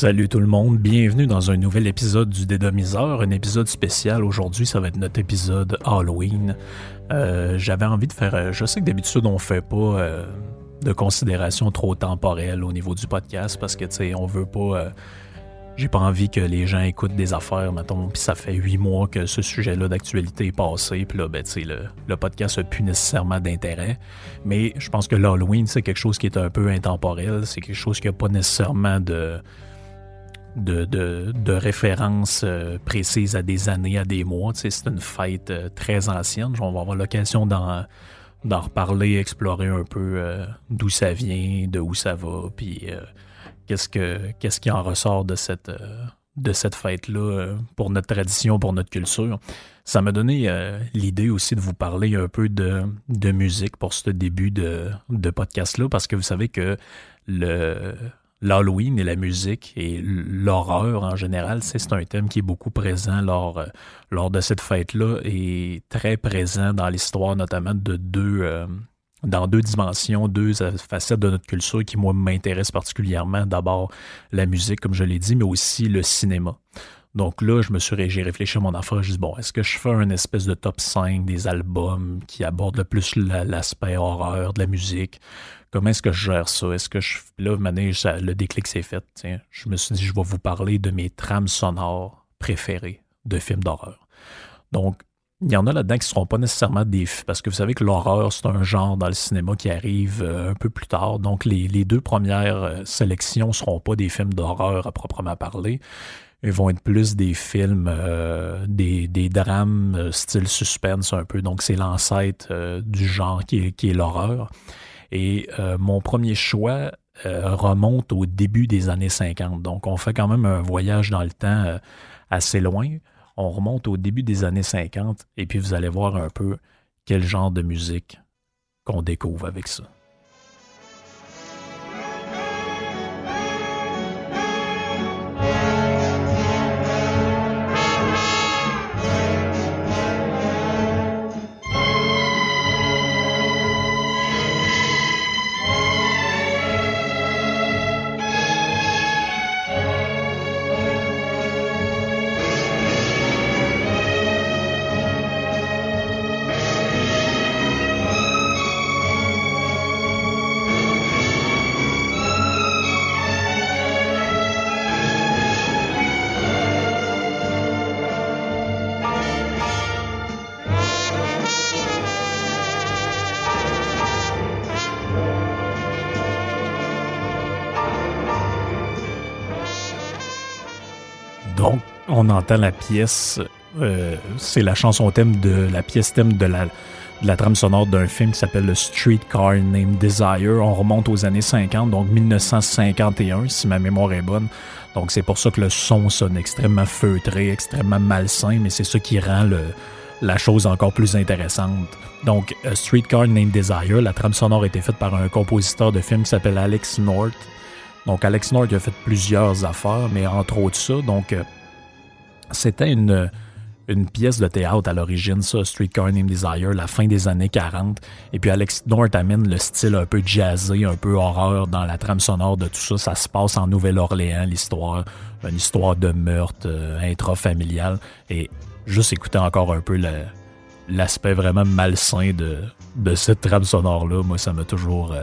Salut tout le monde, bienvenue dans un nouvel épisode du Dédomiseur, un épisode spécial. Aujourd'hui, ça va être notre épisode Halloween. Euh, J'avais envie de faire. euh, Je sais que d'habitude, on fait pas euh, de considération trop temporelle au niveau du podcast parce que, tu sais, on veut pas. J'ai pas envie que les gens écoutent des affaires, mettons, puis ça fait huit mois que ce sujet-là d'actualité est passé, puis là, ben, tu sais, le, le podcast n'a plus nécessairement d'intérêt. Mais je pense que l'Halloween, c'est quelque chose qui est un peu intemporel, c'est quelque chose qui n'a pas nécessairement de, de, de, de référence euh, précise à des années, à des mois. C'est une fête euh, très ancienne. On va avoir l'occasion d'en, d'en reparler, explorer un peu euh, d'où ça vient, de où ça va, puis qu'est-ce, que, qu'est-ce qui en ressort de cette, de cette fête-là pour notre tradition, pour notre culture. Ça m'a donné l'idée aussi de vous parler un peu de, de musique pour ce début de, de podcast-là, parce que vous savez que le, l'Halloween et la musique et l'horreur en général, c'est un thème qui est beaucoup présent lors, euh, lors de cette fête-là et très présent dans l'histoire, notamment de deux, euh, dans deux dimensions, deux facettes de notre culture qui, moi, m'intéressent particulièrement. D'abord, la musique, comme je l'ai dit, mais aussi le cinéma. Donc là, je me suis j'ai réfléchi à mon affaire. Je dis, bon, est-ce que je fais un espèce de top 5 des albums qui abordent le plus la- l'aspect horreur de la musique? Comment est-ce que je gère ça? Est-ce que je. Là, maintenant, ça- le déclic s'est fait. Tiens, je me suis dit, je vais vous parler de mes trames sonores préférées de films d'horreur. Donc, il y en a là-dedans qui ne seront pas nécessairement des. Parce que vous savez que l'horreur, c'est un genre dans le cinéma qui arrive euh, un peu plus tard. Donc, les, les deux premières euh, sélections ne seront pas des films d'horreur à proprement parler. Vont être plus des films, euh, des, drames euh, style suspense un peu. Donc, c'est l'ancêtre euh, du genre qui est, l'horreur. Et mon premier choix remonte au début des années 50. Donc, on fait quand même un voyage dans le temps assez loin. On remonte au début des années 50 et puis vous allez voir un peu quel genre de musique qu'on découvre avec ça. On entend la pièce, euh, c'est la chanson thème de la pièce thème de la, trame sonore d'un film qui s'appelle le Streetcar Named Desire. On remonte aux années 50, donc 1951, si ma mémoire est bonne. Donc, c'est pour ça que le son sonne extrêmement feutré, extrêmement malsain, mais c'est ça qui rend la chose encore plus intéressante. Donc, Streetcar Named Desire, la trame sonore a été faite par un compositeur de film qui s'appelle Alex North. Donc, Alex North a fait plusieurs affaires, mais entre autres ça. Donc, euh, c'était une, pièce de théâtre à l'origine, ça, Streetcar Named Desire, la fin des années 40. Et puis Alex North amène le style un peu jazzé, un peu horreur dans la trame sonore de tout ça. Ça se passe en Nouvelle-Orléans, l'histoire, une histoire de meurtre euh, intrafamilial. Et juste écouter encore un peu l'aspect vraiment malsain de, cette trame sonore-là, moi, ça m'a toujours... euh,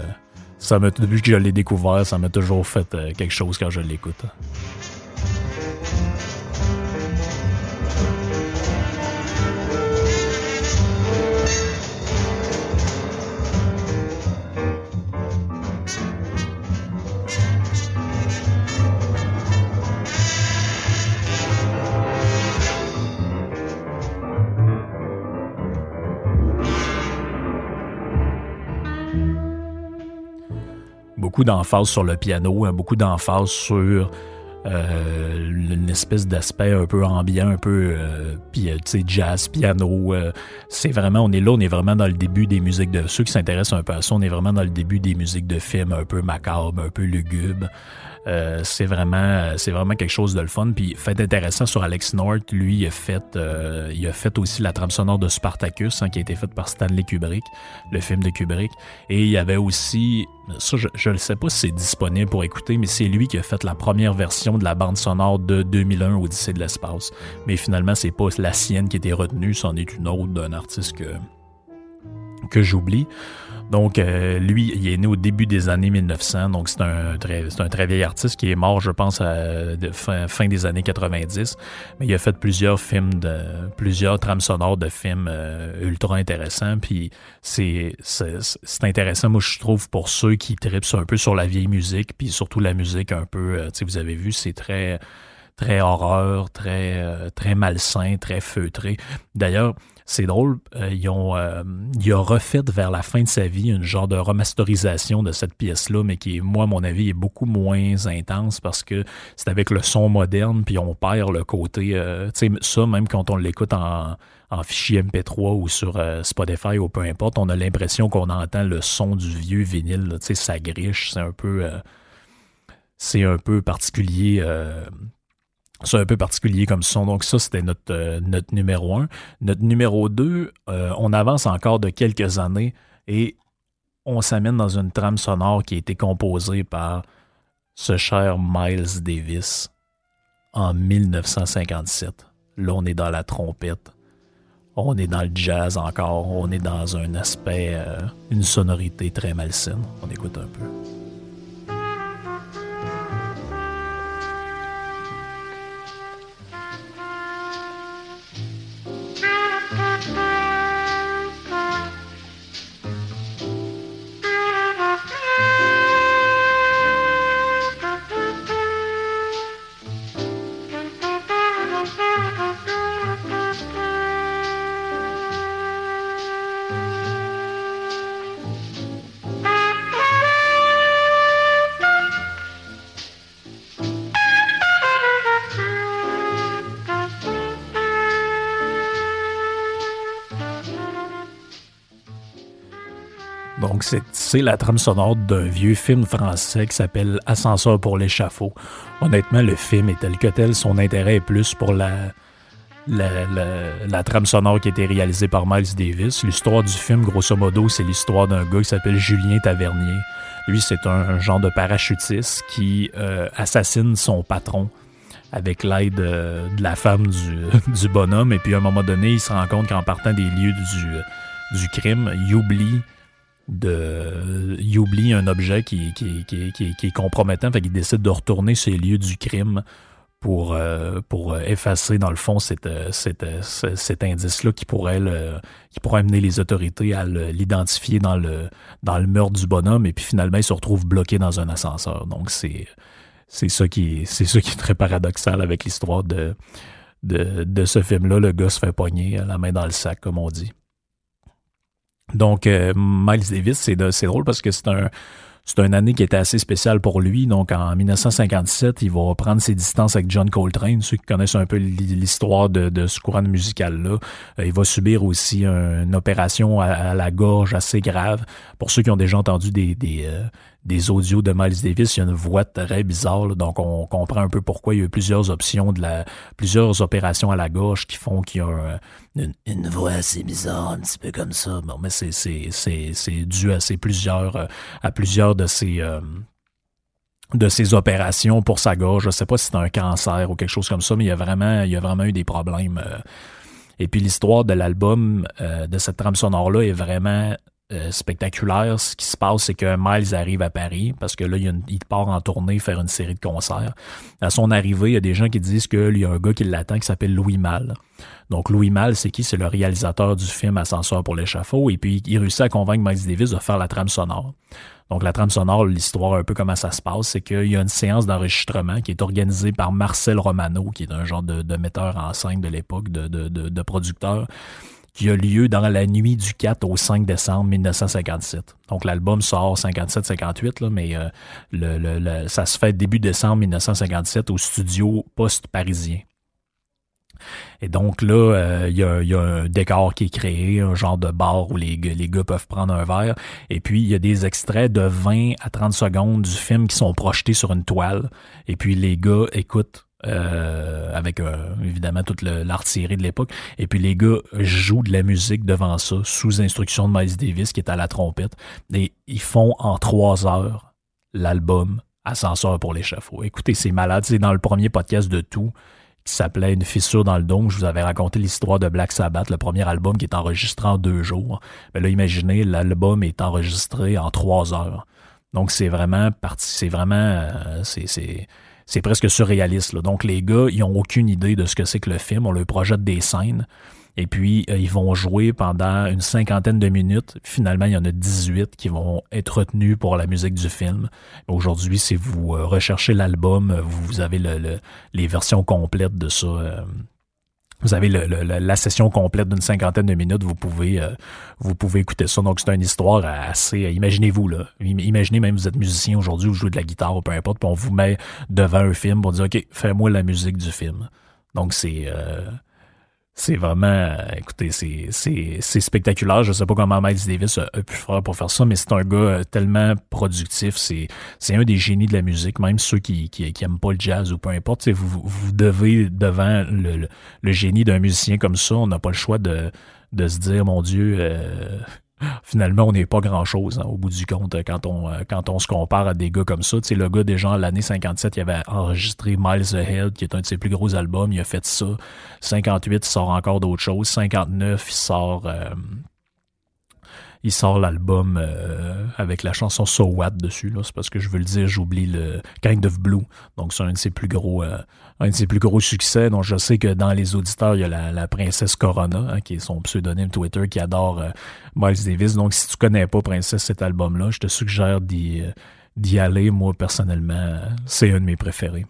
ça depuis que je l'ai découvert, ça m'a toujours fait euh, quelque chose quand je l'écoute. Beaucoup d'emphase sur le piano, hein, beaucoup d'emphase sur euh, une espèce d'aspect un peu ambiant, un peu euh, euh, jazz, piano. c'est vraiment, on est là, on est vraiment dans le début des musiques de ceux qui s'intéressent un peu à ça, on est vraiment dans le début des musiques de films un peu macabres, un peu lugubres. C'est vraiment, c'est vraiment quelque chose de le fun. Puis fait intéressant sur Alex North, lui, il a fait, il a fait aussi la trame sonore de Spartacus, hein, qui a été faite par Stanley Kubrick, le film de Kubrick. Et il y avait aussi ça, je ne sais pas si c'est disponible pour écouter, mais c'est lui qui a fait la première version de la bande sonore de 2001 Odyssée de l'espace. Mais finalement, c'est pas la sienne qui était retenue, c'en est une autre d'un artiste que, que j'oublie. Donc, euh, lui, il est né au début des années 1900, donc c'est un très, c'est un très vieil artiste qui est mort, je pense, fin, des années 90. Mais il a fait plusieurs films, de, plusieurs trames sonores de films euh, ultra intéressants. Puis c'est, intéressant, moi, je trouve, pour ceux qui tripent un peu sur la vieille musique, puis surtout la musique un peu, euh, tu sais, vous avez vu, c'est très très horreur, très très malsain, très feutré. D'ailleurs, c'est drôle, euh, ils ont, euh, il a refait vers la fin de sa vie une genre de remasterisation de cette pièce-là, mais qui, moi, à mon avis, est beaucoup moins intense parce que c'est avec le son moderne, puis on perd le côté, euh, tu sais, ça, même quand on l'écoute en, en fichier MP3 ou sur Spotify ou peu importe, on a l'impression qu'on entend le son du vieux vinyle, tu sais, ça griche, c'est un peu, c'est un peu particulier c'est un peu particulier comme son. Donc ça, c'était notre, euh, notre numéro un. Notre numéro 2, euh, on avance encore de quelques années et on s'amène dans une trame sonore qui a été composée par ce cher Miles Davis en 1957. Là, on est dans la trompette. On est dans le jazz encore. On est dans un aspect, euh, une sonorité très malsaine. On écoute un peu. C'est la trame sonore d'un vieux film français qui s'appelle Ascenseur pour l'échafaud. Honnêtement, le film est tel que tel, son intérêt est plus pour la, la, trame sonore qui a été réalisée par Miles Davis. L'histoire du film, grosso modo, c'est l'histoire d'un gars qui s'appelle Julien Tavernier. Lui, c'est un, genre de parachutiste qui euh, assassine son patron avec l'aide euh, de la femme du, bonhomme. Et puis, à un moment donné, il se rend compte qu'en partant des lieux du crime, il oublie de il oublie un objet qui, qui, qui, qui est compromettant, fait qu'il décide de retourner sur les lieux du crime pour, euh, pour effacer, dans le fond, cet, cet, cet indice-là qui pourrait qui pourrait amener les autorités à l'identifier dans le, dans le meurtre du bonhomme, et puis finalement, il se retrouve bloqué dans un ascenseur. Donc, c'est, c'est ça qui c'est ça qui est très paradoxal avec l'histoire de, de, de ce film-là. Le gars se fait pogner la main dans le sac, comme on dit. Donc, euh, Miles Davis, c'est drôle parce que c'est un, c'est une année qui était assez spéciale pour lui. Donc, en 1957, il va prendre ses distances avec John Coltrane. Ceux qui connaissent un peu l'histoire de, de, ce courant musical-là, euh, il va subir aussi une opération à, la gorge assez grave. Pour ceux qui ont déjà entendu des, euh, des audios de Miles Davis, il y a une voix très bizarre, donc on comprend un peu pourquoi il y a eu plusieurs options de la, plusieurs opérations à la gauche qui font qu'il y a une, voix assez bizarre, un petit peu comme ça. Bon, mais c'est, c'est, c'est, dû à ces plusieurs, à plusieurs de ces, euh, de ces opérations pour sa gorge. Je sais pas si c'est un cancer ou quelque chose comme ça, mais il y a vraiment, il y a vraiment eu des problèmes. Euh. Et puis l'histoire de l'album, euh, de cette trame sonore-là est vraiment euh, spectaculaire. Ce qui se passe, c'est que Miles arrive à Paris parce que là, il, part en tournée faire une série de concerts. À son arrivée, il y a des gens qui disent qu'il y a un gars qui l'attend qui s'appelle Louis Mal. Donc Louis Mal, c'est qui? C'est le réalisateur du film Ascenseur pour l'échafaud. Et puis, il réussit à convaincre Miles Davis de faire la trame sonore. Donc la trame sonore, l'histoire un peu comment ça se passe, c'est qu'il y a une séance d'enregistrement qui est organisée par Marcel Romano, qui est un genre de, metteur en scène de l'époque, de producteur qui a lieu dans la nuit du 4 au 5 décembre 1957. Donc l'album sort 57-58, mais euh, le, ça se fait début décembre 1957 au studio post-parisien. Et donc là, euh, il y, a, un décor qui est créé, un genre de bar où les, les gars peuvent prendre un verre. Et puis, il y a des extraits de 20 à 30 secondes du film qui sont projetés sur une toile. Et puis, les gars écoutent avec évidemment toute l'artillerie de l'époque. Et puis les gars jouent de la musique devant ça, sous instruction de Miles Davis, qui est à la trompette. Et ils font en trois heures l'album Ascenseur pour l'échafaud. Écoutez, c'est malade. C'est dans le premier podcast de tout qui s'appelait Une fissure dans le dôme. Je vous avais raconté l'histoire de Black Sabbath, le premier album qui est enregistré en deux jours. Mais là, imaginez, l'album est enregistré en trois heures. Donc, c'est vraiment parti, c'est vraiment, euh, c'est, c'est presque surréaliste. Donc, les gars, ils ont aucune idée de ce que c'est que le film. On leur projette des scènes. Et puis, euh, ils vont jouer pendant une cinquantaine de minutes. Finalement, il y en a 18 qui vont être retenus pour la musique du film. Aujourd'hui, si vous euh, recherchez l'album, vous avez le, les versions complètes de ça. Euh, vous avez la session complète d'une cinquantaine de minutes, vous pouvez, vous pouvez écouter ça. Donc, c'est une histoire assez. Imaginez-vous, là. Imaginez même vous êtes musicien aujourd'hui, vous jouez de la guitare ou peu importe, puis on vous met devant un film pour dire OK, fais-moi la musique du film. Donc, c'est. C'est vraiment, écoutez, c'est spectaculaire. Je sais pas comment Miles Davis a, pu faire pour faire ça, mais c'est un gars euh, tellement productif. C'est un des génies de la musique, même ceux qui, qui, aiment pas le jazz ou peu importe. Vous, vous devez, devant le, le, génie d'un musicien comme ça, on n'a pas le choix de, de se dire, mon Dieu, euh, finalement, on n'est pas grand-chose hein, au bout du compte quand on, euh, quand on se compare à des gars comme ça. Tu le gars, déjà, l'année 57, il avait enregistré Miles Ahead, qui est un de ses plus gros albums. Il a fait ça. 58, il sort encore d'autres choses. 59, il sort... Euh, il sort l'album euh, avec la chanson So What dessus. C'est parce que je veux le dire, j'oublie le Kind of Blue. Donc c'est un de ses plus gros un de ses plus gros succès. Donc je sais que dans les auditeurs, il y a la, princesse Corona, hein, qui est son pseudonyme Twitter, qui adore euh, Miles Davis. Donc si tu connais pas Princesse cet album-là, je te suggère d'y d'y aller. Moi, personnellement, c'est un de mes préférés.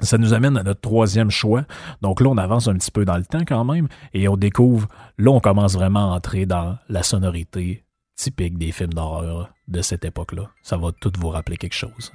Ça nous amène à notre troisième choix. Donc là, on avance un petit peu dans le temps quand même et on découvre, là, on commence vraiment à entrer dans la sonorité typique des films d'horreur de cette époque-là. Ça va tout vous rappeler quelque chose.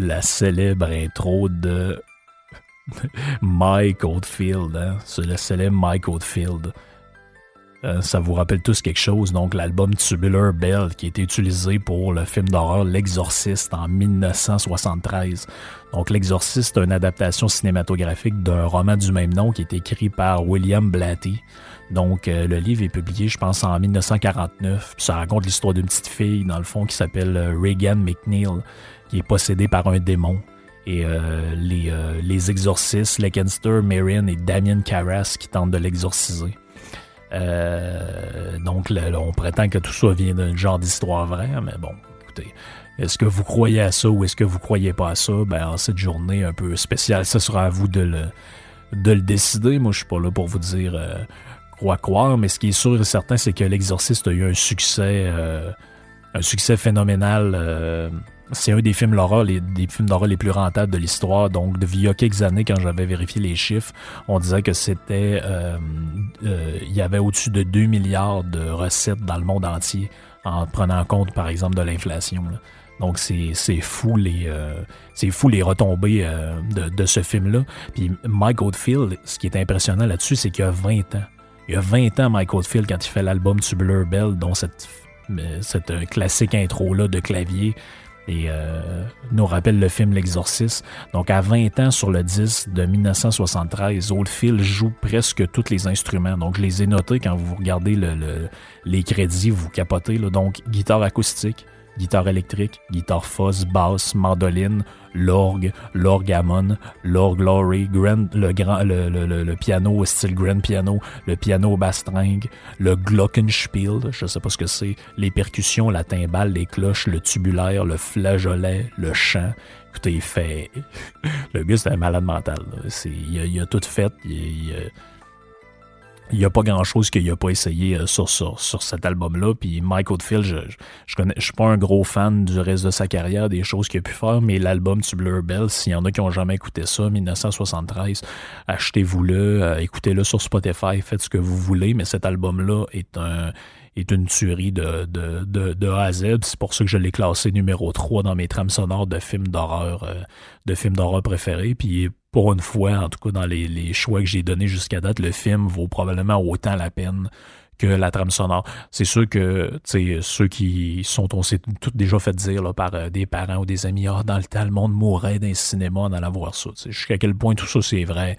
La célèbre intro de Mike Oldfield. Hein? C'est le célèbre Mike Oldfield. Euh, ça vous rappelle tous quelque chose, donc l'album Tubular Bell qui a été utilisé pour le film d'horreur L'Exorciste en 1973. Donc L'Exorciste est une adaptation cinématographique d'un roman du même nom qui est écrit par William Blatty. Donc euh, le livre est publié, je pense, en 1949. ça raconte l'histoire d'une petite fille, dans le fond, qui s'appelle euh, Reagan McNeil, qui est possédée par un démon. Et les, les exorcistes, Lekenster, Marion et Damien Carras qui tentent de l'exorciser. Euh, donc, on prétend que tout ça vient d'un genre d'histoire vraie, mais bon, écoutez, est-ce que vous croyez à ça ou est-ce que vous croyez pas à ça? Ben, en cette journée un peu spéciale, ce sera à vous de le, de le décider. Moi, je suis pas là pour vous dire euh, croire, mais ce qui est sûr et certain, c'est que l'exorciste a eu un succès, euh, un succès phénoménal c'est un des films d'horreur, les, des films d'horreur les plus rentables de l'histoire. Donc, il y a quelques années, quand j'avais vérifié les chiffres, on disait que c'était, euh, euh, il y avait au-dessus de 2 milliards de recettes dans le monde entier, en prenant en compte, par exemple, de l'inflation. Donc c'est fou les euh, c'est fou les retombées de, de, ce film-là. Puis Mike Oldfield, ce qui est impressionnant là-dessus, c'est qu'il y a 20 ans. Il y a 20 ans, Mike Oldfield, quand il fait l'album Tubular Bell, dont cette, cette classique intro-là de clavier et euh, nous rappelle le film L'Exorciste. Donc à 20 ans sur le 10 de 1973, Oldfield joue presque tous les instruments. Donc je les ai notés quand vous regardez le, les crédits, vous capotez. Là. Donc guitare acoustique, guitare électrique, guitare fuzz, basse, mandoline, l'orgue, l'orgamon, l'orgue Laurie, grand, le, grand, le, le, le, style grand piano, le piano bastringue, le glockenspiel, je sais pas ce que c'est, les percussions, la timbale, les cloches, le tubulaire, le flageolet, le chant. Écoutez, il fait... le gars, c'est un malade mental. Il a, a, tout fait. Il, il n'y a pas grand chose qu'il n'a pas essayé euh, sur, sur, sur, cet album-là. Puis Mike Oldfield, je, je, connais, je suis pas un gros fan du reste de sa carrière, des choses qu'il a pu faire, mais l'album Tubular Bell, s'il y en a qui ont jamais écouté ça, 1973, achetez-vous-le, euh, écoutez-le sur Spotify, faites ce que vous voulez, mais cet album-là est un est une tuerie de, de, de, de A à Z. C'est pour ça que je l'ai classé numéro 3 dans mes trames sonores de films d'horreur, euh, de films d'horreur préférés. Puis pour une fois, en tout cas dans les, choix que j'ai donnés jusqu'à date, le film vaut probablement autant la peine que la trame sonore. C'est sûr que ceux qui sont, on s'est tout déjà fait dire par euh, des parents ou des amis, ah, dans le temps, le monde mourrait le cinéma en allant voir ça. Jusqu'à quel point tout ça c'est vrai.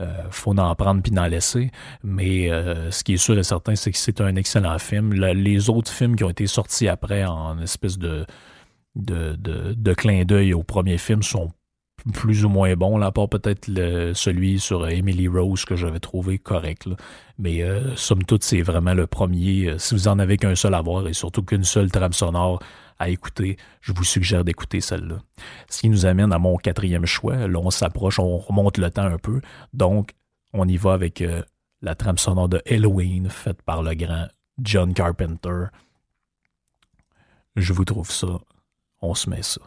Euh, faut en prendre puis en laisser. Mais euh, ce qui est sûr et certain, c'est que c'est un excellent film. les autres films qui ont été sortis après en espèce de, de clin d'œil au premier film sont plus ou moins bons, là, à part peut-être celui sur Emily Rose que j'avais trouvé correct. Mais euh, somme toute, c'est vraiment le premier. Euh, si vous en avez qu'un seul à voir et surtout qu'une seule trame sonore, à écouter, je vous suggère d'écouter celle-là. Ce qui nous amène à mon quatrième choix. Là, on s'approche, on remonte le temps un peu. Donc, on y va avec euh, la trame sonore de Halloween, faite par le grand John Carpenter. Je vous trouve ça. On se met ça.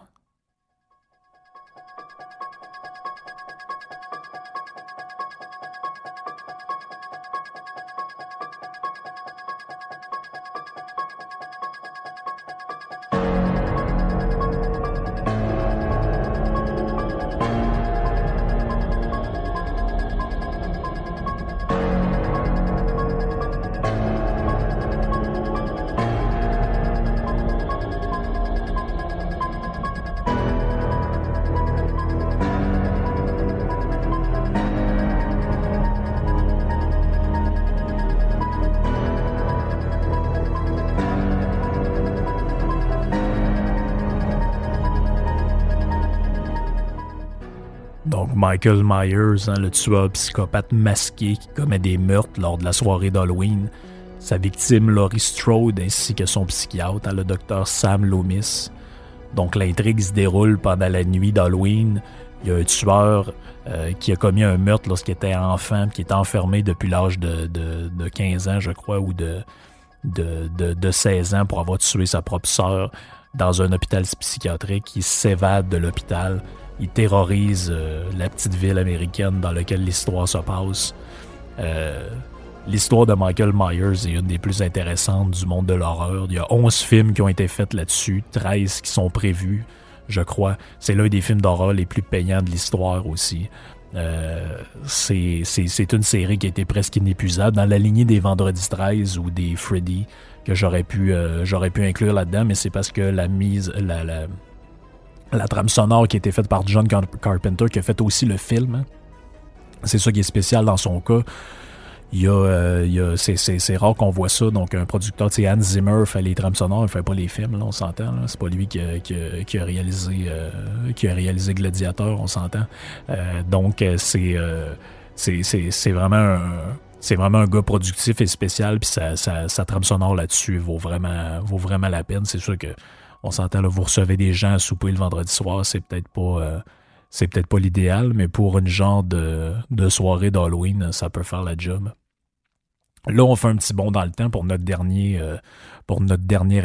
Michael Myers, hein, le tueur psychopathe masqué qui commet des meurtres lors de la soirée d'Halloween, sa victime Laurie Strode ainsi que son psychiatre, le docteur Sam Loomis. Donc l'intrigue se déroule pendant la nuit d'Halloween. Il y a un tueur euh, qui a commis un meurtre lorsqu'il était enfant, qui est enfermé depuis l'âge de, de, 15 ans, je crois, ou de, de, de, 16 ans pour avoir tué sa propre sœur dans un hôpital psychiatrique. Il s'évade de l'hôpital il terrorise euh, la petite ville américaine dans laquelle l'histoire se passe. Euh, l'histoire de Michael Myers est une des plus intéressantes du monde de l'horreur. Il y a 11 films qui ont été faits là-dessus, 13 qui sont prévus, je crois. C'est l'un des films d'horreur les plus payants de l'histoire aussi. Euh, c'est une série qui a été presque inépuisable dans la lignée des Vendredi 13 ou des Freddy que j'aurais pu, pu inclure là-dedans, mais c'est parce que la mise, la, la trame sonore qui a été faite par John Carpenter, qui a fait aussi le film. Hein. C'est ça qui est spécial dans son cas. Il y a, euh, c'est, rare qu'on voit ça. Donc, un producteur, tu Hans Zimmer fait les trames sonores, il fait pas les films, là, on s'entend. C'est pas lui qui a, qui a, réalisé, euh, qui a réalisé Gladiator, on s'entend. Euh, donc, c'est, c'est, vraiment un, c'est vraiment un gars productif et spécial, puis sa, sa, trame sonore là-dessus vaut vraiment, vaut vraiment la peine. C'est sûr que on s'entend vous recevez des gens à souper le vendredi soir, c'est peut-être pas euh, c'est peut-être pas l'idéal, mais pour une genre de, soirée d'Halloween, ça peut faire la job. Là, on fait un petit bond dans le temps pour notre dernier, euh,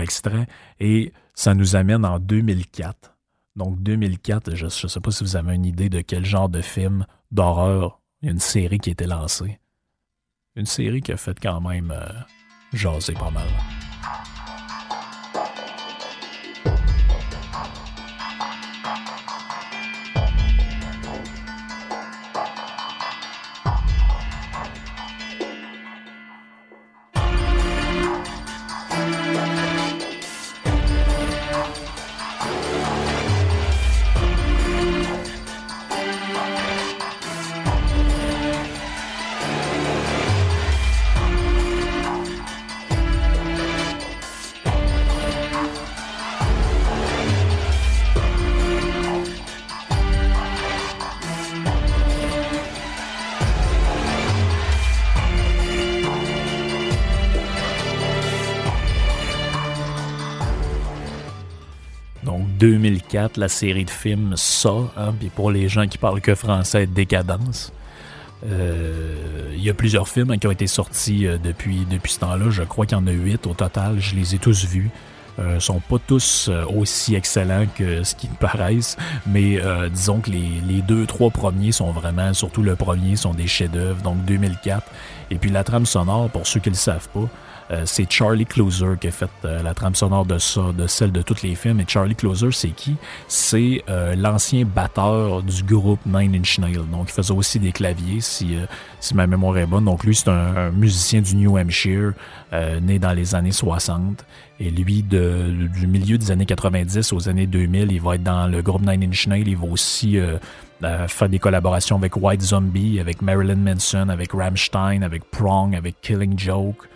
extrait et ça nous amène en 2004. Donc 2004, je ne sais pas si vous avez une idée de quel genre de film d'horreur, une série qui a été lancée. Une série qui a fait quand même euh, jaser pas mal. La série de films Ça, hein, puis pour les gens qui parlent que français, Décadence. il y a plusieurs films qui ont été sortis depuis, depuis ce temps-là. Je crois qu'il y en a huit au total. Je les ai tous vus. Euh, sont pas tous euh, aussi excellents que ce qu'ils paraissent, mais euh, disons que les, les, deux, trois premiers sont vraiment, surtout le premier, sont des chefs-d'œuvre, donc 2004. Et puis la trame sonore, pour ceux qui le savent pas, euh, c'est Charlie Closer qui a fait euh, la trame sonore de ça, de celle de tous les films. Et Charlie Closer, c'est qui? C'est euh, l'ancien batteur du groupe Nine Inch Nails. Donc, il faisait aussi des claviers, si, si ma mémoire est bonne. Donc, lui, c'est un, musicien du New Hampshire, né dans les années 60. Et lui, de, du milieu des années 90 aux années 2000, il va être dans le groupe Nine Inch Nails. Il va aussi faire des collaborations avec White Zombie, avec Marilyn Manson, avec Rammstein, avec Prong, avec Killing Joke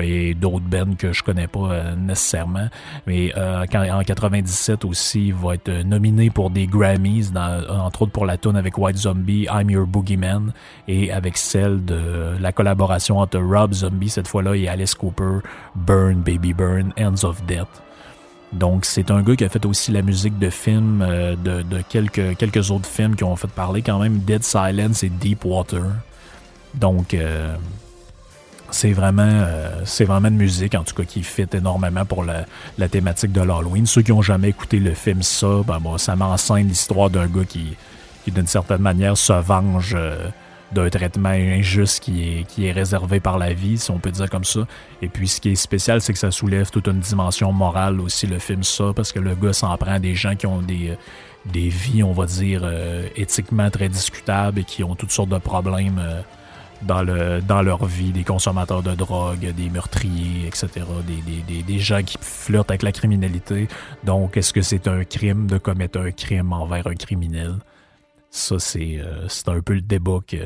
et d'autres bands que je connais pas euh, nécessairement. Mais euh, en 97 aussi, il va être nominé pour des Grammys, entre autres pour la tune avec White Zombie, I'm Your Boogeyman, et avec celle de la collaboration entre Rob Zombie cette fois-là et Alice Cooper, Burn Baby Burn, Ends of Death. Donc, c'est un gars qui a fait aussi la musique de films, euh, de, de, quelques, quelques autres films qui ont fait parler quand même, Dead Silence et Deep Water. Donc, euh, c'est vraiment, euh, vraiment de musique, en tout cas, qui fit énormément pour la, thématique de l'Halloween. Ceux qui ont jamais écouté le film ça, ben bon, ça m'enseigne l'histoire d'un gars qui, qui d'une certaine manière, se venge euh, d'un traitement injuste qui est, qui est réservé par la vie, si on peut dire comme ça. Et puis, ce qui est spécial, c'est que ça soulève toute une dimension morale aussi, le film ça, parce que le gars s'en prend à des gens qui ont des, des vies, on va dire, euh, éthiquement très discutables et qui ont toutes sortes de problèmes dans, le, dans leur vie, des consommateurs de drogue, des meurtriers, etc., des, gens qui flirtent avec la criminalité. Donc, est-ce que c'est un crime de commettre un crime envers un criminel? Ça, c'est euh, un peu le débat que,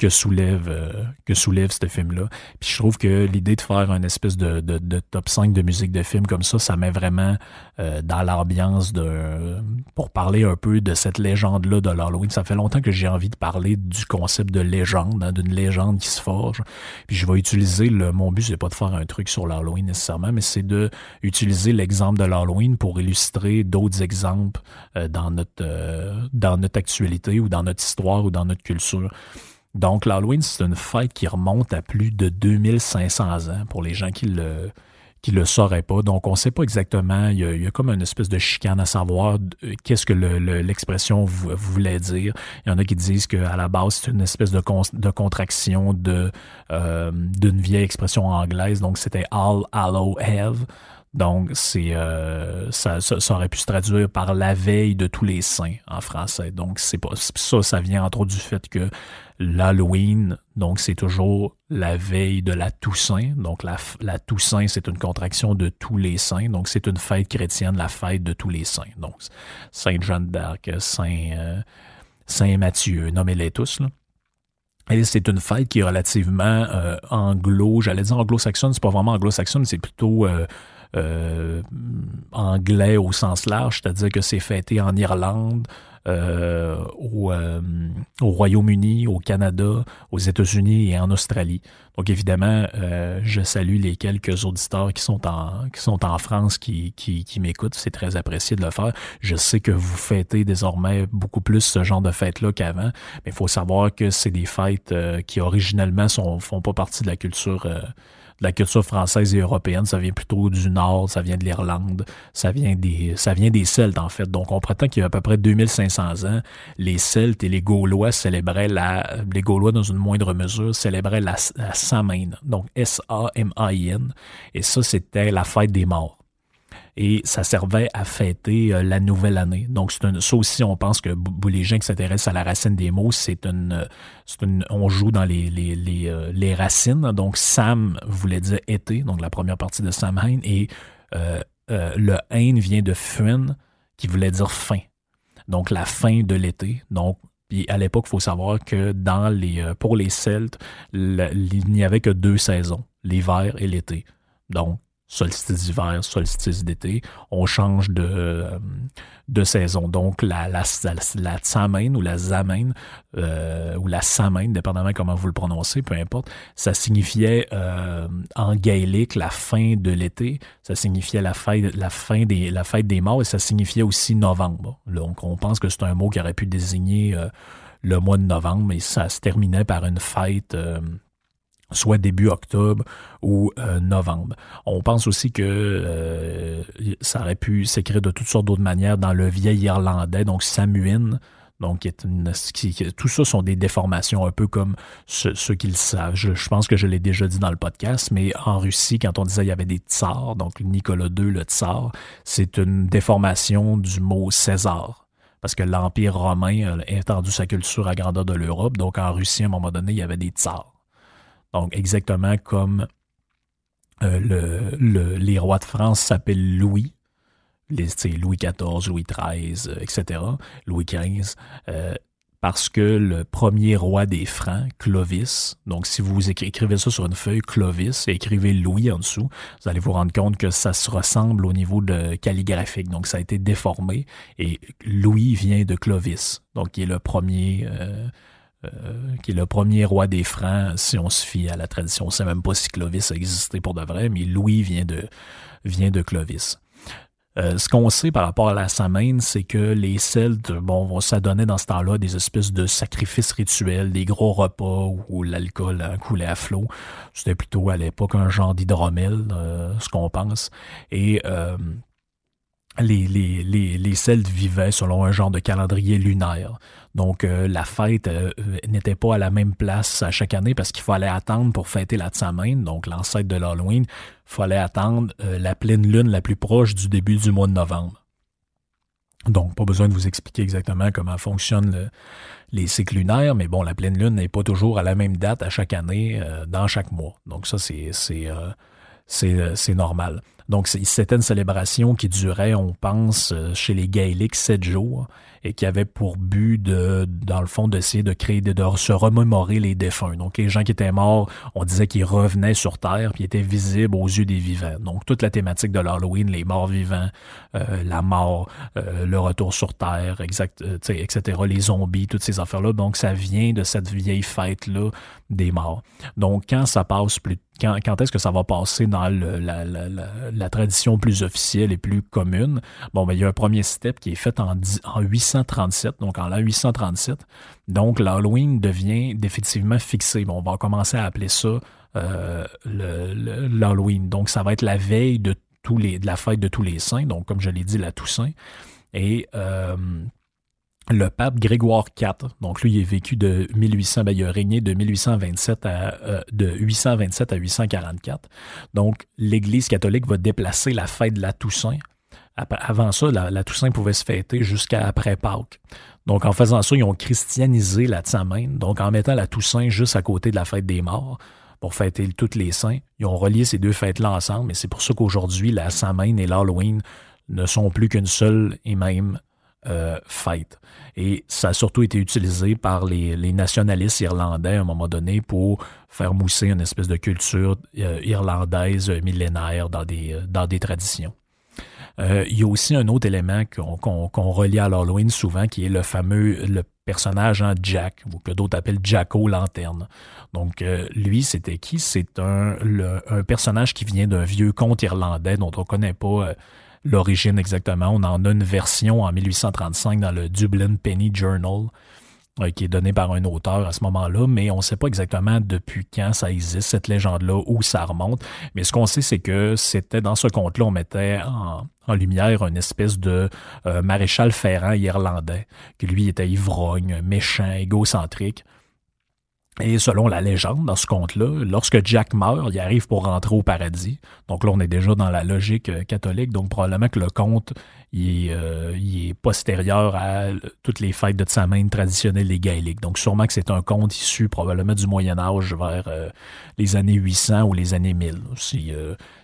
que soulève euh, que soulève ce film-là. Puis je trouve que l'idée de faire une espèce de, de, de, top 5 de musique de film comme ça, ça met vraiment euh, dans l'ambiance de pour parler un peu de cette légende-là de l'Halloween. Ça fait longtemps que j'ai envie de parler du concept de légende, hein, d'une légende qui se forge. Puis je vais utiliser le mon but c'est pas de faire un truc sur l'Halloween nécessairement, mais c'est de utiliser l'exemple de l'Halloween pour illustrer d'autres exemples euh, dans notre dans notre actualité ou dans notre histoire ou dans notre culture. Donc, l'Halloween, c'est une fête qui remonte à plus de 2500 ans pour les gens qui le le sauraient pas. Donc, on ne sait pas exactement. Il y, a, comme une espèce de chicane à savoir qu'est-ce que l'expression voulait dire. Il y en a qui disent qu'à la base, c'est une espèce de, contraction euh, d'une vieille expression anglaise. Donc, c'était All Hallow Eve. Donc, c'est euh, ça, ça, aurait pu se traduire par la veille de tous les saints en français. Donc, c'est pas ça, ça vient entre autres du fait que l'Halloween, donc c'est toujours la veille de la Toussaint. Donc, la, Toussaint, c'est une contraction de tous les saints. Donc, c'est une fête chrétienne, la fête de tous les saints. Donc, Sainte Jeanne d'Arc, Saint, euh, Saint Matthieu, nommez-les tous. Là. Et c'est une fête qui est relativement euh, anglo, j'allais dire anglo-saxonne, c'est pas vraiment anglo-saxonne, c'est plutôt anglais au sens large, c'est-à-dire que c'est fêté en Irlande, euh, au, euh, au Royaume-Uni, au Canada, aux États-Unis et en Australie. Donc évidemment, euh, je salue les quelques auditeurs qui sont en qui sont en France qui, qui, qui m'écoutent. C'est très apprécié de le faire. Je sais que vous fêtez désormais beaucoup plus ce genre de fêtes-là qu'avant, mais il faut savoir que c'est des fêtes qui originellement sont font pas partie de la culture la culture française et européenne, ça vient plutôt du Nord, ça vient de l'Irlande, ça vient des ça vient des Celtes en fait. Donc on prétend qu'il y a à peu près 2500 ans, les Celtes et les Gaulois célébraient la les Gaulois dans une moindre mesure célébraient la, la Samhain, donc S A M A I N et ça c'était la fête des morts et ça servait à fêter euh, la nouvelle année. Donc, c'est ça aussi, on pense que les gens qui s'intéressent à la racine des mots, c'est une, une, on joue dans euh, les, racines. Donc, Sam voulait dire été, donc la première partie de Samhain, et euh, le Hain vient de Fun, qui voulait dire fin. Donc, la fin de l'été. Donc, puis à l'époque, il faut savoir que dans les, pour les Celtes, il n'y avait que deux saisons, l'hiver et l'été. Donc, solstice d'hiver, solstice d'été, on change de, euh, de saison. Donc la, la, ou la Zamain euh, ou la Samain, dépendamment comment vous le prononcez, peu importe, ça signifiait euh, en gaélique la fin de l'été, ça signifiait la fête, fin des, la morts et ça signifiait aussi novembre. Donc on pense que c'est un mot qui aurait pu désigner le mois de novembre et ça se terminait par une fête soit début octobre ou euh, novembre. On pense aussi que euh, ça aurait pu s'écrire de toutes sortes d'autres manières dans le vieil irlandais, donc Samuin. Donc, une, tout ça sont des déformations, un peu comme ceux, qui le savent. Je, pense que je l'ai déjà dit dans le podcast, mais en Russie, quand on disait il y avait des tsars, donc Nicolas II, le tsar, c'est une déformation du mot César parce que l'Empire romain a étendu sa culture à grandeur de l'Europe. Donc, en Russie, à un moment donné, il y avait des tsars. Donc, exactement comme euh, le, les rois de France s'appellent Louis, Louis XIV, Louis XIII, etc., Louis XV, euh, parce que le premier roi des Francs, Clovis, donc si vous écrivez ça sur une feuille, Clovis, et écrivez Louis en dessous, vous allez vous rendre compte que ça se ressemble au niveau de calligraphique, donc ça a été déformé, et Louis vient de Clovis, donc qui est le premier... Euh, euh, qui est le premier roi des Francs, si on se fie à la tradition. On ne sait même pas si Clovis a existé pour de vrai, mais Louis vient de, vient de Clovis. Euh, ce qu'on sait par rapport à la Samhain, c'est que les Celtes bon, vont s'adonner dans ce temps-là des espèces de sacrifices rituels, des gros repas où, l'alcool coulait à flot. C'était plutôt à l'époque un genre d'hydromel, euh, ce qu'on pense. Et les, les, Celtes vivaient selon un genre de calendrier lunaire. Donc, euh, la fête euh, n'était pas à la même place à chaque année parce qu'il fallait attendre pour fêter la Tsamain, donc l'ancêtre de l'Halloween, il fallait attendre euh, la pleine lune la plus proche du début du mois de novembre. Donc, pas besoin de vous expliquer exactement comment fonctionnent les cycles lunaires, mais bon, la pleine lune n'est pas toujours à la même date à chaque année, dans chaque mois. Donc, ça, c'est normal. Donc, c'était une célébration qui durait, on pense, chez les Gaéliques, sept jours et qui avait pour but de, dans le fond, d'essayer de créer, de, de, se remémorer les défunts. Donc, les gens qui étaient morts, on disait qu'ils revenaient sur Terre, puis étaient visibles aux yeux des vivants. Donc, toute la thématique de l'Halloween, les morts vivants, euh, la mort, euh, le retour sur Terre, exact, euh, etc., les zombies, toutes ces affaires-là. Donc, ça vient de cette vieille fête-là des morts. Donc, quand ça passe plus quand, quand est-ce que ça va passer dans le, la, la, la, tradition plus officielle et plus commune? Bon, ben, il y a un premier step qui est fait en, en 837, donc en l'an 837. Donc, l'Halloween devient définitivement fixé. Bon, on va commencer à appeler ça euh, l'Halloween. Donc, ça va être la veille de, tous les, de la fête de tous les saints, donc comme je l'ai dit, la Toussaint. Et euh, le pape Grégoire IV, donc lui, il est vécu de 1800, ben, il a régné de 1827 à, euh, de 827 à 844. Donc, l'Église catholique va déplacer la fête de la Toussaint. Avant ça, la, Toussaint pouvait se fêter jusqu'à après Pâques. Donc, en faisant ça, ils ont christianisé la Tsamen. Donc, en mettant la Toussaint juste à côté de la fête des morts, pour fêter toutes les saints, ils ont relié ces deux fêtes-là ensemble. Et c'est pour ça qu'aujourd'hui, la Samhain et l'Halloween ne sont plus qu'une seule et même euh, fête. Et ça a surtout été utilisé par les, nationalistes irlandais à un moment donné pour faire mousser une espèce de culture euh, irlandaise millénaire dans des, euh, dans des traditions. Il y a aussi un autre élément qu'on relie à l'Halloween souvent, qui est le fameux le personnage en Jack, ou que d'autres appellent Jacko Lanterne. Donc, lui, c'était qui? C'est un, un personnage qui vient d'un vieux conte irlandais dont on ne connaît pas l'origine exactement. On en a une version en 1835 dans le Dublin Penny Journal euh, qui est donné par un auteur à ce moment-là, mais on ne sait pas exactement depuis quand ça existe, cette légende-là, où ça remonte. Mais ce qu'on sait, c'est que c'était dans ce conte-là, on mettait en, lumière une espèce de euh, maréchal ferrant irlandais, qui lui était ivrogne, méchant, égocentrique. Et selon la légende, dans ce conte-là, lorsque Jack meurt, il arrive pour rentrer au paradis. Donc là, on est déjà dans la logique euh, catholique. Donc probablement que le conte, il est, euh, postérieur à toutes les fêtes de Tsamhain traditionnelles et gaéliques. Donc sûrement que c'est un conte issu probablement du Moyen Âge vers euh, les années 800 ou les années 1000, si,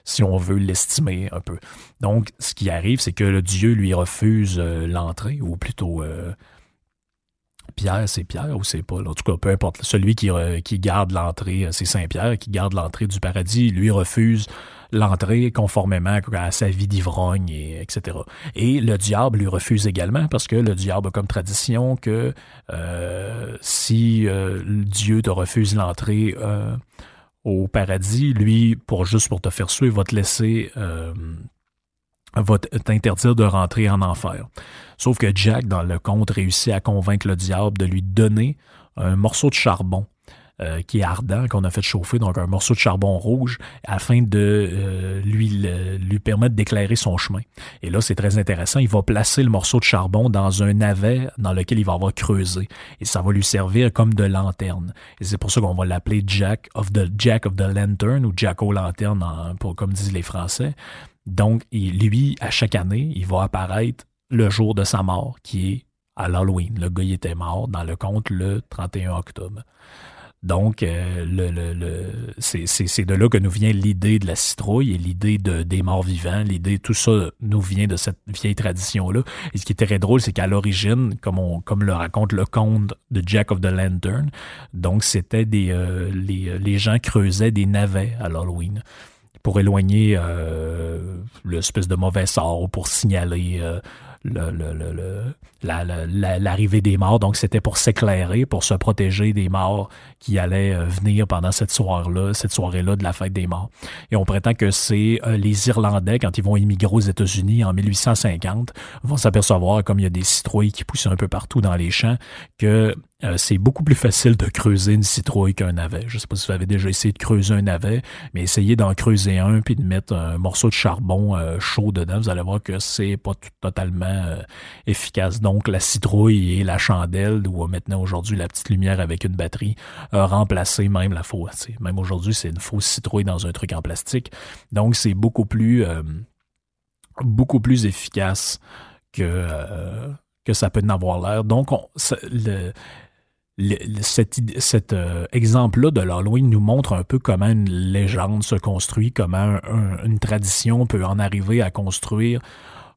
si on veut l'estimer un peu. Donc ce qui arrive, c'est que le Dieu lui refuse l'entrée, ou plutôt Pierre, c'est Pierre ou c'est pas. En tout cas, peu importe. Celui qui, qui garde l'entrée, euh, c'est Saint-Pierre, qui garde l'entrée du paradis, lui refuse l'entrée conformément à sa vie d'ivrogne, et, etc. Et le diable lui refuse également parce que le diable a comme tradition que euh, si euh, Dieu te refuse l'entrée au paradis, lui, pour juste pour te faire suivre, va te laisser va t'interdire de rentrer en enfer. Sauf que Jack, dans le conte, réussit à convaincre le diable de lui donner un morceau de charbon euh, qui est ardent, qu'on a fait chauffer, donc un morceau de charbon rouge, afin de euh, lui, lui permettre d'éclairer son chemin. Et là, c'est très intéressant. Il va placer le morceau de charbon dans un navet dans lequel il va avoir creusé. Et ça va lui servir comme de lanterne. Et c'est pour ça qu'on va l'appeler Jack of the Jack of the Lantern ou Jack o' Lanterne, pour, comme disent les Français. Donc, lui, à chaque année, il va apparaître le jour de sa mort, qui est à l'Halloween. Le gars, était mort dans le conte le 31 octobre. Donc, euh, le, le, c'est de là que nous vient l'idée de la citrouille et l'idée de, des morts vivants. L'idée, tout ça nous vient de cette vieille tradition-là. Et ce qui est très drôle, c'est qu'à l'origine, comme, le raconte le conte de Jack of the Lantern, donc c'était des euh, les, les gens creusaient des navets à l'Halloween pour éloigner euh, l'espèce de mauvais sort ou pour signaler euh, l'arrivée des morts. Donc, c'était pour s'éclairer, pour se protéger des morts qui allaient euh, venir pendant cette soirée-là, cette soirée-là de la fête des morts. Et on prétend que c'est les Irlandais, quand ils vont immigrer aux États-Unis en 1850, vont s'apercevoir, comme il y a des citrouilles qui poussent un peu partout dans les champs, que euh, c'est beaucoup plus facile de creuser une citrouille qu'un navet. Je ne sais pas si vous avez déjà essayé de creuser un navet, mais essayez d'en creuser un puis de mettre un morceau de charbon chaud dedans. Vous allez voir que c'est pas totalement efficace. Donc la citrouille et la chandelle, ou maintenant aujourd'hui la petite lumière avec une batterie, a même la fausse. Même aujourd'hui, c'est une fausse citrouille dans un truc en plastique. Donc c'est beaucoup plus euh, beaucoup plus efficace que, euh, que ça peut en avoir l'air. Donc on, cet, euh, exemple-là de l'Halloween nous montre un peu comment une légende se construit, comment une tradition peut en arriver à construire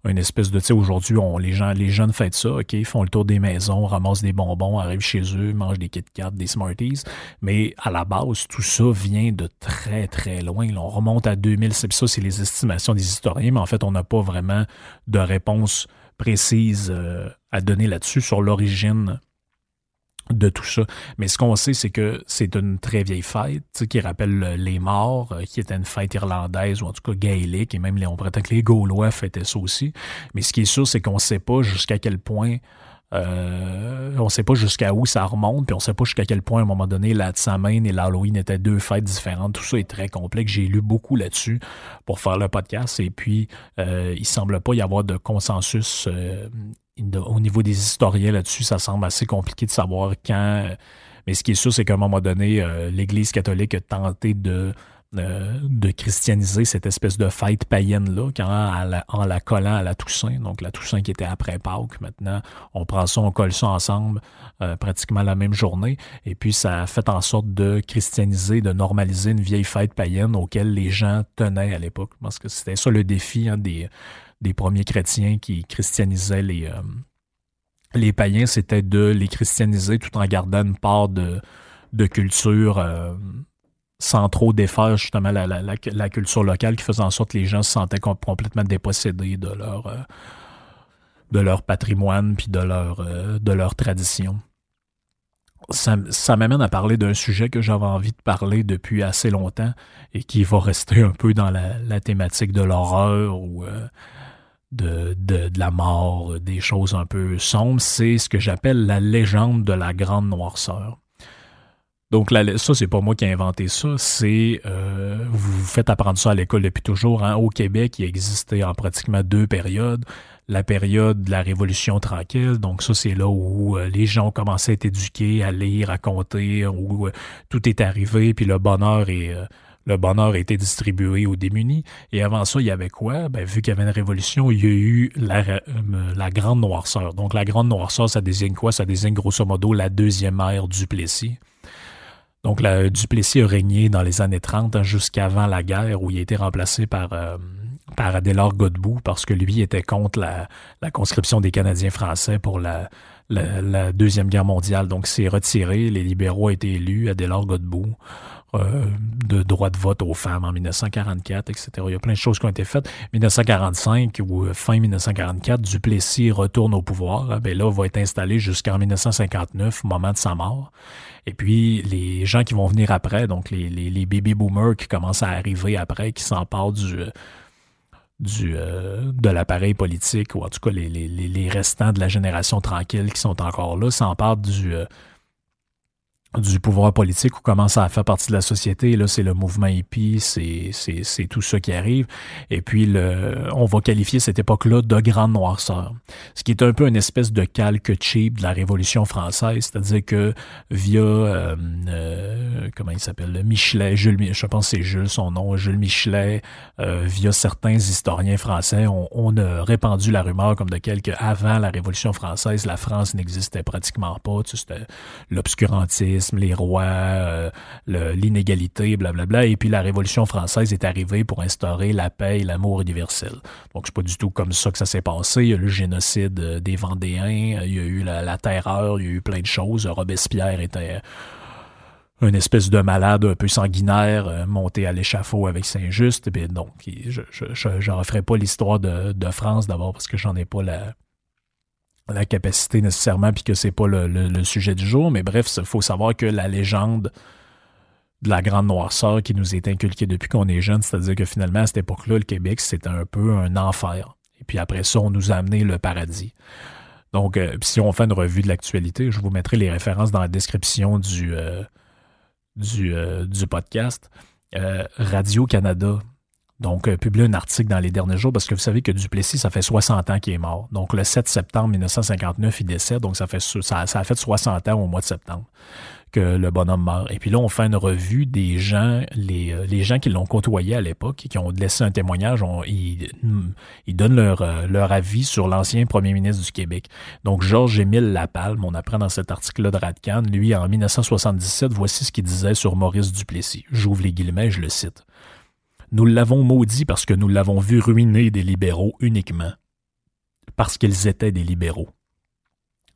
une espèce de, tu aujourd'hui, les les jeunes font ça, OK, font le tour des maisons, ramassent des bonbons, arrivent chez eux, mangent des Kit Kat, des Smarties. Mais à la base, tout ça vient de très, très loin. on remonte à 2000, c'est ça, c'est les estimations des historiens, mais en fait, on n'a pas vraiment de réponse précise euh, à donner là-dessus sur l'origine de tout ça. Mais ce qu'on sait, c'est que c'est une très vieille fête qui rappelle les morts, euh, qui était une fête irlandaise ou en tout cas gaélique, et même on prétend que les Gaulois fêtaient ça aussi. Mais ce qui est sûr, c'est qu'on ne sait pas jusqu'à quel point euh, on sait pas jusqu'à où ça remonte, puis on sait pas jusqu'à quel point, à un moment donné, la Tsamhain et l'Halloween étaient deux fêtes différentes. Tout ça est très complexe. J'ai lu beaucoup là-dessus pour faire le podcast, et puis euh, il semble pas y avoir de consensus euh, au niveau des historiens là-dessus, ça semble assez compliqué de savoir quand. Mais ce qui est sûr, c'est qu'à un moment donné, euh, l'Église catholique a tenté de, euh, de christianiser cette espèce de fête païenne-là en la, collant à la Toussaint. Donc la Toussaint qui était après Pâques. Maintenant, on prend ça, on colle ça ensemble euh, pratiquement la même journée. Et puis ça a fait en sorte de christianiser, de normaliser une vieille fête païenne auquel les gens tenaient à l'époque. Parce que c'était ça le défi hein, des des premiers chrétiens qui christianisaient les, euh, les païens, c'était de les christianiser tout en gardant une part de, de culture euh, sans trop défaire justement la, la, la, culture locale qui faisait en sorte que les gens se sentaient complètement dépossédés de leur, euh, de leur patrimoine puis de leur, de leur tradition. Ça, ça m'amène à parler d'un sujet que j'avais envie de parler depuis assez longtemps et qui va rester un peu dans la, thématique de l'horreur ou de, la mort, des choses un peu sombres, c'est ce que j'appelle la légende de la grande noirceur. Donc la, ça, c'est pas moi qui ai inventé ça, c'est euh, vous, vous faites apprendre ça à l'école depuis toujours. Hein. Au Québec, il existait en pratiquement deux périodes. La période de la Révolution tranquille, donc ça c'est là où euh, les gens commencé à être éduqués, à lire, à compter, où euh, tout est arrivé, puis le bonheur est le bonheur a été distribué aux démunis. Et avant ça, il y avait quoi? Ben, vu qu'il y avait une révolution, il y a eu la, euh, la grande noirceur. Donc, la grande noirceur, ça désigne quoi? Ça désigne grosso modo la deuxième ère du Plessis. Donc, la Duplessis a régné dans les années 30 hein, jusqu'avant la guerre où il a été remplacé par, euh, par Godbout parce que lui était contre la, conscription des Canadiens français pour la, la, Deuxième Guerre mondiale. Donc, c'est retiré. Les libéraux ont été élus. Adélard Godbout. Euh, de droit de vote aux femmes en 1944, etc. Il y a plein de choses qui ont été faites. 1945 ou euh, fin 1944, Duplessis retourne au pouvoir. Ah, ben là, va être installé jusqu'en 1959, au moment de sa mort. Et puis, les gens qui vont venir après, donc les, les, baby boomers qui commencent à arriver après, qui s'emparent du, du, de l'appareil politique, ou en tout cas les, les, les, restants de la génération tranquille qui sont encore là, s'emparent du, du pouvoir politique ou commence à faire partie de la société. là, c'est le mouvement hippie, c'est, tout ça qui arrive. Et puis, le, on va qualifier cette époque-là de grande noirceur. Ce qui est un peu une espèce de calque cheap de la Révolution française, c'est-à-dire que via, euh, euh, comment il s'appelle, Michelet, Jules, je pense que c'est Jules son nom, Jules Michelet, euh, via certains historiens français, on, on, a répandu la rumeur comme de quelque avant la Révolution française, la France n'existait pratiquement pas, tu sais, c'était l'obscurantisme les rois, euh, l'inégalité, blablabla. Et puis la Révolution française est arrivée pour instaurer la paix et l'amour universel. Donc c'est pas du tout comme ça que ça s'est passé. Il y a eu le génocide euh, des Vendéens, il y a eu la, terreur, il y a eu plein de choses. Robespierre était une espèce de malade un peu sanguinaire euh, monté à l'échafaud avec Saint-Just. Donc, je je, referai pas l'histoire de, de, France d'abord parce que j'en ai pas la, la capacité nécessairement, puis que c'est pas le, sujet du jour. Mais bref, il faut savoir que la légende de la grande noirceur qui nous est inculquée depuis qu'on est jeune, c'est-à-dire que finalement, à cette époque-là, le Québec, c'était un peu un enfer. Et puis après ça, on nous a amené le paradis. Donc, euh, si on fait une revue de l'actualité, je vous mettrai les références dans la description du, euh, du, euh, du podcast. Radio-Canada donc, euh, publié un article dans les derniers jours parce que vous savez que Duplessis, ça fait 60 ans qu'il est mort. Donc, le 7 septembre 1959, il décède. Donc, ça, fait, ça, ça a fait 60 ans au mois de septembre que le bonhomme meurt. Et puis là, on fait une revue des gens, les, euh, les gens qui l'ont côtoyé à l'époque et qui ont laissé un témoignage. ils, ils, donnent leur, euh, leur avis sur l'ancien premier ministre du Québec. Donc, Georges-Émile Lapalme, on apprend dans cet article-là de Radcan, lui, en 1977, voici ce qu'il disait sur Maurice Duplessis. J'ouvre les guillemets, je le cite. Nous l'avons maudit parce que nous l'avons vu ruiner des libéraux uniquement, parce qu'ils étaient des libéraux.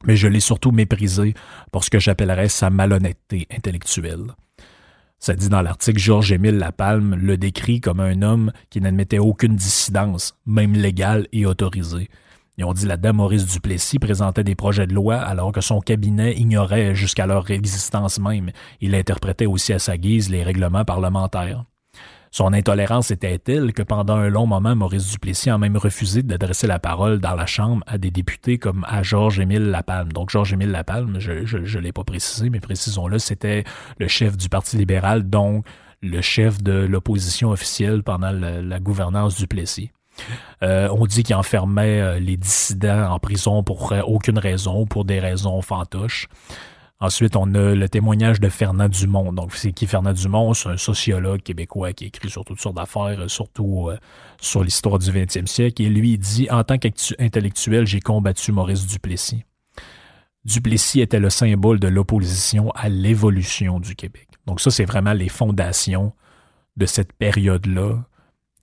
Mais je l'ai surtout méprisé pour ce que j'appellerais sa malhonnêteté intellectuelle. Ça dit dans l'article, Georges-Émile Lapalme le décrit comme un homme qui n'admettait aucune dissidence, même légale et autorisée. Et on dit la dame Maurice Duplessis présentait des projets de loi alors que son cabinet ignorait jusqu'à leur existence même. Il interprétait aussi à sa guise les règlements parlementaires. Son intolérance était telle que pendant un long moment, Maurice Duplessis a même refusé d'adresser la parole dans la Chambre à des députés comme à Georges-Émile Lapalme. Donc Georges-Émile Lapalme, je ne l'ai pas précisé, mais précisons-le, c'était le chef du Parti libéral, donc le chef de l'opposition officielle pendant la, gouvernance Duplessis. Euh, on dit qu'il enfermait euh, les dissidents en prison pour aucune raison, pour des raisons fantoches. Ensuite, on a le témoignage de Fernand Dumont. Donc, c'est qui Fernand Dumont? C'est un sociologue québécois qui écrit sur toutes sortes d'affaires, surtout euh, sur l'histoire du 20e siècle. Et lui, il dit, en tant qu'intellectuel, j'ai combattu Maurice Duplessis. Duplessis était le symbole de l'opposition à l'évolution du Québec. Donc ça, c'est vraiment les fondations de cette période-là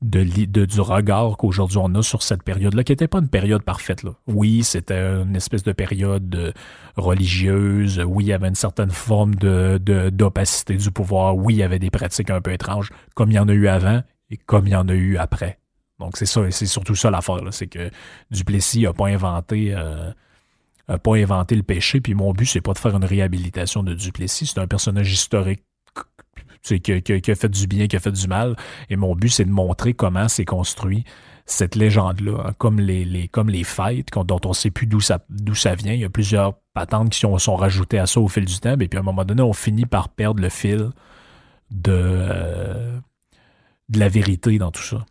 de, de, du regard qu'aujourd'hui on a sur cette période-là, qui n'était pas une période parfaite. Là. Oui, c'était une espèce de période euh, religieuse. Oui, il y avait une certaine forme de, d'opacité du pouvoir. Oui, il y avait des pratiques un peu étranges, comme il y en a eu avant et comme il y en a eu après. Donc c'est ça, c'est surtout ça l'affaire. C'est que Duplessis n'a pas inventé. Euh, a pas inventé le péché, puis mon but, c'est pas de faire une réhabilitation de Duplessis. C'est un personnage historique qui, qui, a fait du bien, qui a fait du mal. Et mon but, c'est de montrer comment s'est construit cette légende-là, hein, comme les, fêtes dont on ne sait plus d'où ça, ça vient. Il y a plusieurs patentes qui sont, rajoutées à ça au fil du temps. Et puis à un moment donné, on finit par perdre le fil de, euh, la vérité dans tout ça.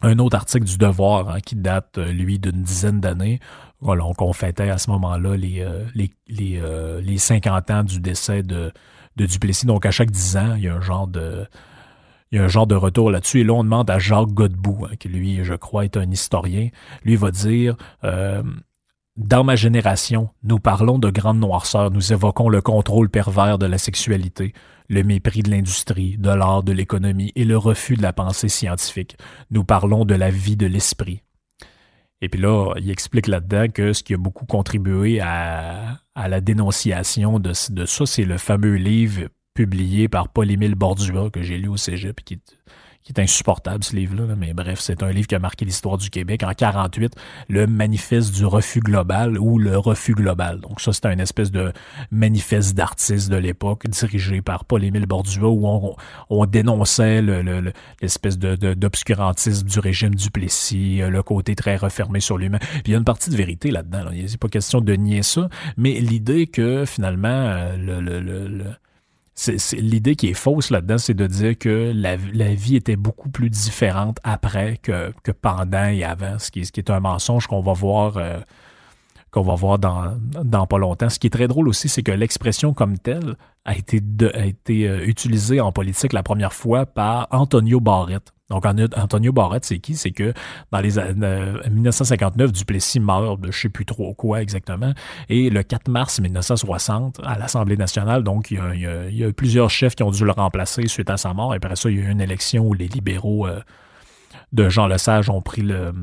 Un autre article du Devoir hein, qui date, euh, lui, d'une dizaine d'années. On fêtait à ce moment-là les, euh, les 50 ans du décès de, de Duplessis. Donc, à chaque dix ans, il y a un genre de, il y a un genre de retour là-dessus. Et là, on demande à Jacques Godbout, hein, qui lui, je crois, est un historien. Lui va dire euh, Dans ma génération, nous parlons de grande noirceur, nous évoquons le contrôle pervers de la sexualité, le mépris de l'industrie, de l'art, de l'économie et le refus de la pensée scientifique. Nous parlons de la vie de l'esprit. Et puis là, il explique là-dedans que ce qui a beaucoup contribué à, la dénonciation de, ça, c'est le fameux livre publié par Paul-Émile Bordua que j'ai lu au cégep qui, qui est insupportable, ce livre-là. Mais bref, c'est un livre qui a marqué l'histoire du Québec. En 48, le manifeste du refus global ou le refus global. Donc ça, c'était une espèce de manifeste d'artistes de l'époque dirigé par Paul-Émile Bordua où on, on dénonçait l'espèce d'obscurantisme du régime du Plessis, le côté très refermé sur lui-même. Puis il y a une partie de vérité là-dedans. Il n'est pas question de nier ça, mais l'idée que finalement, euh, le, le c'est, l'idée qui est fausse là-dedans, c'est de dire que la, vie était beaucoup plus différente après que, que pendant et avant, ce qui, est un mensonge qu'on va voir euh, qu'on va voir dans, dans pas longtemps. Ce qui est très drôle aussi, c'est que l'expression comme telle a été, euh, utilisée en politique la première fois par Antonio Barrett. Donc, Antonio Barrett, c'est qui? C'est que dans les années 1959, Duplessis meurt de je sais plus trop quoi exactement. Et le 4 mars 1960, à l'Assemblée nationale, donc, il y, a, il, y a, plusieurs chefs qui ont dû le remplacer suite à sa mort. Et après ça, il y a eu une élection où les libéraux euh, de Jean Lesage ont pris le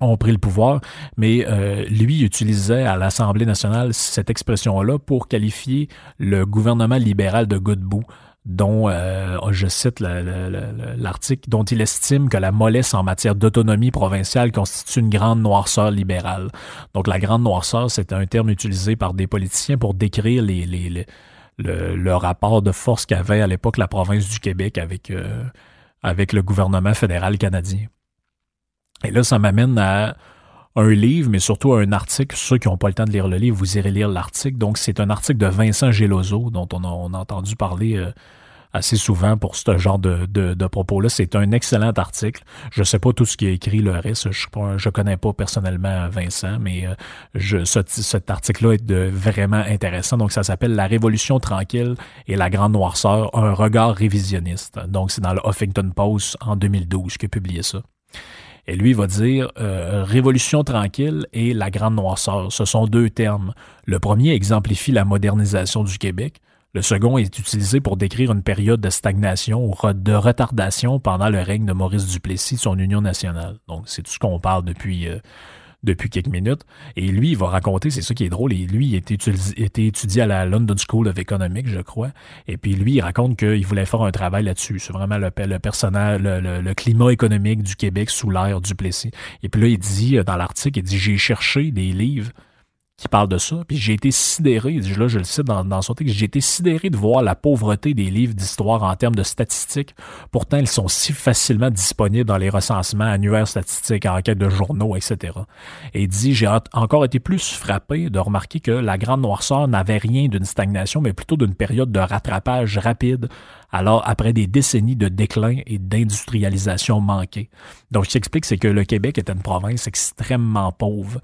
ont pris le pouvoir, mais euh, lui utilisait à l'Assemblée nationale cette expression-là pour qualifier le gouvernement libéral de Godbout dont, euh, je cite l'article, dont il estime que la mollesse en matière d'autonomie provinciale constitue une grande noirceur libérale. Donc la grande noirceur, c'est un terme utilisé par des politiciens pour décrire les, le, rapport de force qu'avait à l'époque la province du Québec avec, euh, avec le gouvernement fédéral canadien. Et là, ça m'amène à un livre, mais surtout à un article. Ceux qui n'ont pas le temps de lire le livre, vous irez lire l'article. Donc, c'est un article de Vincent Geloso, dont on a, entendu parler euh, assez souvent pour ce genre de, propos-là. C'est un excellent article. Je ne sais pas tout ce qui est écrit le reste. Je ne connais pas personnellement Vincent, mais euh, cet article-là est vraiment intéressant. Donc, ça s'appelle La Révolution tranquille et la grande noirceur, un regard révisionniste. Donc, c'est dans le Huffington Post en 2012 que publié ça. Et lui va dire euh, révolution tranquille et la grande noirceur. Ce sont deux termes. Le premier exemplifie la modernisation du Québec. Le second est utilisé pour décrire une période de stagnation ou de retardation pendant le règne de Maurice Duplessis son Union nationale. Donc, c'est tout ce qu'on parle depuis, euh, depuis quelques minutes. Et lui, il va raconter, c'est ça qui est drôle, et lui, il était, étudié à la London School of Economics, je crois. Et puis lui, il raconte qu'il voulait faire un travail là-dessus. C'est vraiment le, le personnel, le, le, climat économique du Québec sous l'ère du Plessis. Et puis là, il dit, dans l'article, il dit, j'ai cherché des livres qui parle de ça. Puis j'ai été sidéré, là je le cite dans, dans son texte, j'ai été sidéré de voir la pauvreté des livres d'histoire en termes de statistiques. Pourtant, ils sont si facilement disponibles dans les recensements annuaires statistiques, enquêtes de journaux, etc. Et il dit, j'ai encore été plus frappé de remarquer que la grande noirceur n'avait rien d'une stagnation, mais plutôt d'une période de rattrapage rapide alors après des décennies de déclin et d'industrialisation manquée. Donc, ce qui explique, c'est que le Québec était une province extrêmement pauvre.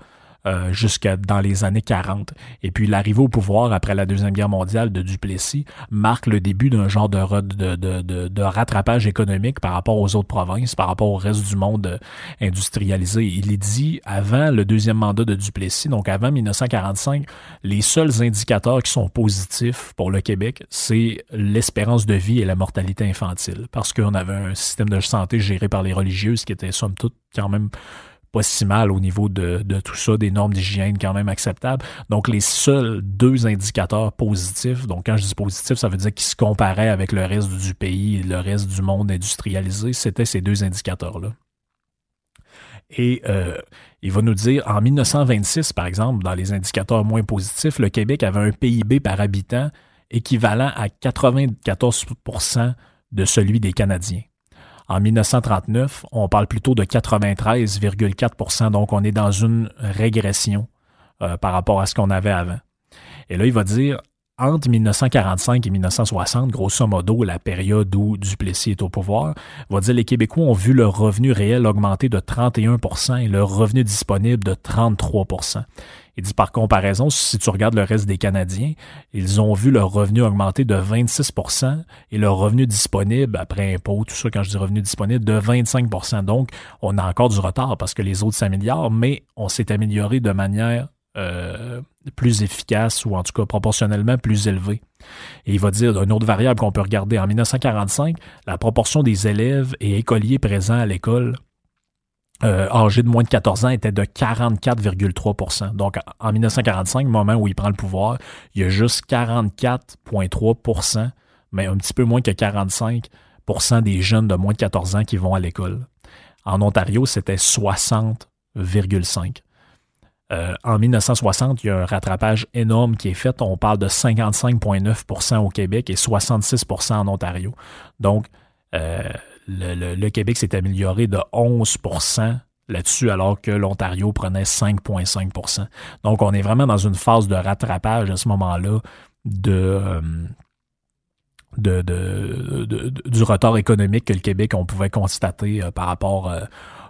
Euh, jusqu'à dans les années 40. Et puis l'arrivée au pouvoir après la Deuxième Guerre mondiale de Duplessis marque le début d'un genre de, de, de, de, rattrapage économique par rapport aux autres provinces, par rapport au reste du monde euh, industrialisé. Il est dit, avant le deuxième mandat de Duplessis, donc avant 1945, les seuls indicateurs qui sont positifs pour le Québec, c'est l'espérance de vie et la mortalité infantile, parce qu'on avait un système de santé géré par les religieuses qui était somme toute quand même pas si mal au niveau de, tout ça, des normes d'hygiène quand même acceptables. Donc, les seuls deux indicateurs positifs, donc quand je dis positif, ça veut dire qu'ils se comparaient avec le reste du pays et le reste du monde industrialisé, c'était ces deux indicateurs-là. Et euh, il va nous dire, en 1926, par exemple, dans les indicateurs moins positifs, le Québec avait un PIB par habitant équivalent à 94% de celui des Canadiens. En 1939, on parle plutôt de 93,4% donc on est dans une régression euh, par rapport à ce qu'on avait avant. Et là, il va dire, entre 1945 et 1960, grosso modo, la période où Duplessis est au pouvoir, va dire les Québécois ont vu leur revenu réel augmenter de 31% et leur revenu disponible de 33 il dit par comparaison, si tu regardes le reste des Canadiens, ils ont vu leur revenu augmenter de 26% et leur revenu disponible, après impôt, tout ça, quand je dis revenu disponible, de 25% Donc, on a encore du retard parce que les autres s'améliorent, mais on s'est amélioré de manière euh, plus efficace ou en tout cas proportionnellement plus élevée. Et il va dire une autre variable qu'on peut regarder. En 1945, la proportion des élèves et écoliers présents à l'école euh, de moins de 14 ans était de 44,3% Donc, en 1945, moment où il prend le pouvoir, il y a juste 44,3% mais un petit peu moins que 45% des jeunes de moins de 14 ans qui vont à l'école. En Ontario, c'était 60,5. Euh, en 1960, il y a un rattrapage énorme qui est fait. On parle de 55,9% au Québec et 66% en Ontario. Donc, euh, le, Québec s'est amélioré de 11% là-dessus, alors que l'Ontario prenait 5,5% Donc, on est vraiment dans une phase de rattrapage à ce moment-là de, euh, de, du retard économique que le Québec, on pouvait constater par rapport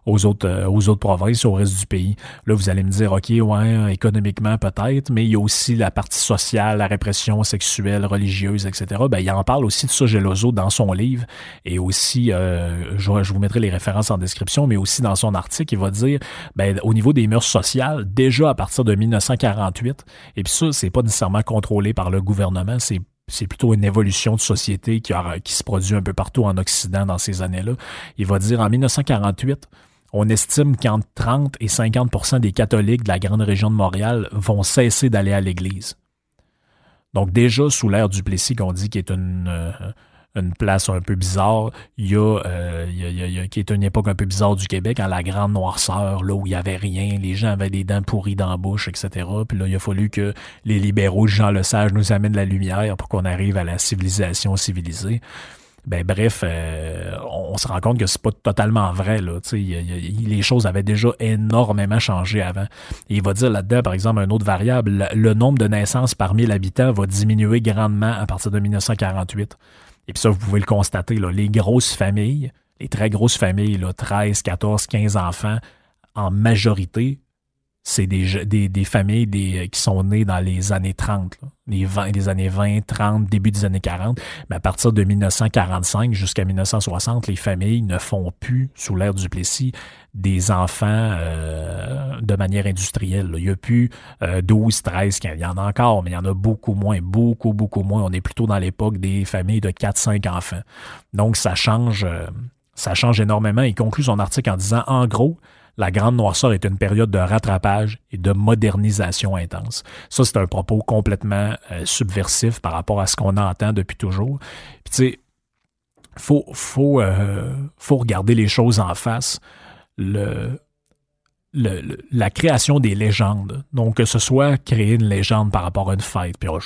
aux autres, euh, aux autres provinces, au reste du pays. Là, vous allez me dire, OK, ouais, économiquement peut-être, mais il y a aussi la partie sociale, la répression sexuelle, religieuse, etc. Ben, il en parle aussi de ça, Geloso, dans son livre, et aussi, euh, je, je, vous mettrai les références en description, mais aussi dans son article, il va dire, ben, au niveau des mœurs sociales, déjà à partir de 1948, et puis ça, c'est pas nécessairement contrôlé par le gouvernement, c'est c'est plutôt une évolution de société qui, qui se produit un peu partout en Occident dans ces années-là. Il va dire en 1948, on estime qu'entre 30 et 50% des catholiques de la grande région de Montréal vont cesser d'aller à l'Église. Donc déjà, sous l'ère du Plessis, qu'on dit qu'il est une, euh, une place un peu bizarre, il y, a, il, y a, qui est une époque un peu bizarre du Québec, à la grande noirceur, là où il n'y avait rien, les gens avaient des dents pourries dans la bouche, etc. Puis là, il a fallu que les libéraux, Jean Lesage, nous amènent la lumière pour qu'on arrive à la civilisation civilisée. Ben bref, euh, on, se rend compte que c'est pas totalement vrai. Là, les choses avaient déjà énormément changé avant. il va dire là-dedans, par exemple, un autre variable, le, nombre de naissances par 1000 habitants va diminuer grandement à partir de 1948. Et puis ça, vous pouvez le constater, là, les grosses familles, les très grosses familles, là, 13, 14, 15 enfants, en majorité, c'est des, des, familles des, qui sont nées dans les années 30, les, 20, les années 20, 30, début des années 40. Mais à partir de 1945 jusqu'à 1960, les familles ne font plus, sous l'ère du Plessis, des enfants euh, de manière industrielle. Il n'y a plus 12, 13, 15. Il y en a encore, mais il y en a beaucoup moins, beaucoup, beaucoup moins. On est plutôt dans l'époque des familles de 4, 5 enfants. Donc, ça change, euh, ça change énormément. Il conclut son article en disant, en gros, la grande noirceur est une période de rattrapage et de modernisation intense. Ça, c'est un propos complètement euh, subversif par rapport à ce qu'on entend depuis toujours. Puis tu sais, faut, faut, euh, regarder les choses en face. Le, la création des légendes. Donc, que ce soit créer une légende par rapport à une fête. Puis, oh,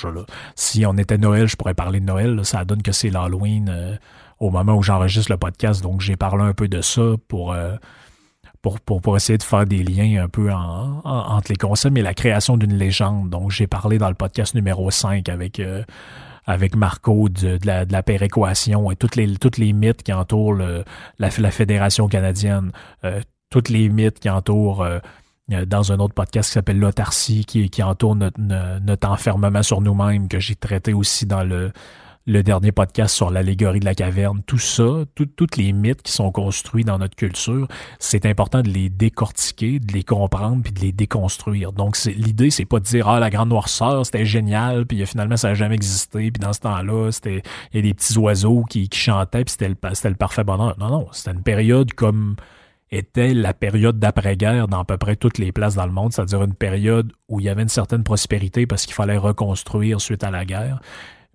si on était Noël, je pourrais parler de Noël. ça donne que c'est l'Halloween euh, au moment où j'enregistre le podcast. Donc, j'ai parlé un peu de ça pour pour, pour, essayer de faire des liens un peu entre les concepts et la création d'une légende. Donc, j'ai parlé dans le podcast numéro 5 avec, euh, avec Marco de, de, la, de la péréquation et toutes les, toutes les mythes qui entourent le, la, la Fédération canadienne, euh, toutes les mythes qui entourent... Euh, dans un autre podcast qui s'appelle l'autarcie, qui, qui entoure notre, notre enfermement sur nous-mêmes, que j'ai traité aussi dans le, le dernier podcast sur l'allégorie de la caverne, tout ça, toutes les mythes qui sont construits dans notre culture, c'est important de les décortiquer, de les comprendre puis de les déconstruire. Donc l'idée c'est pas de dire ah la grande noirceur c'était génial puis finalement ça n'a jamais existé puis dans ce temps-là c'était il y a des petits oiseaux qui, chantaient puis c'était le parfait bonheur. Non non, c'était une période comme était la période d'après-guerre dans à peu près toutes les places dans le monde, c'est-à-dire une période où il y avait une certaine prospérité parce qu'il fallait reconstruire suite à la guerre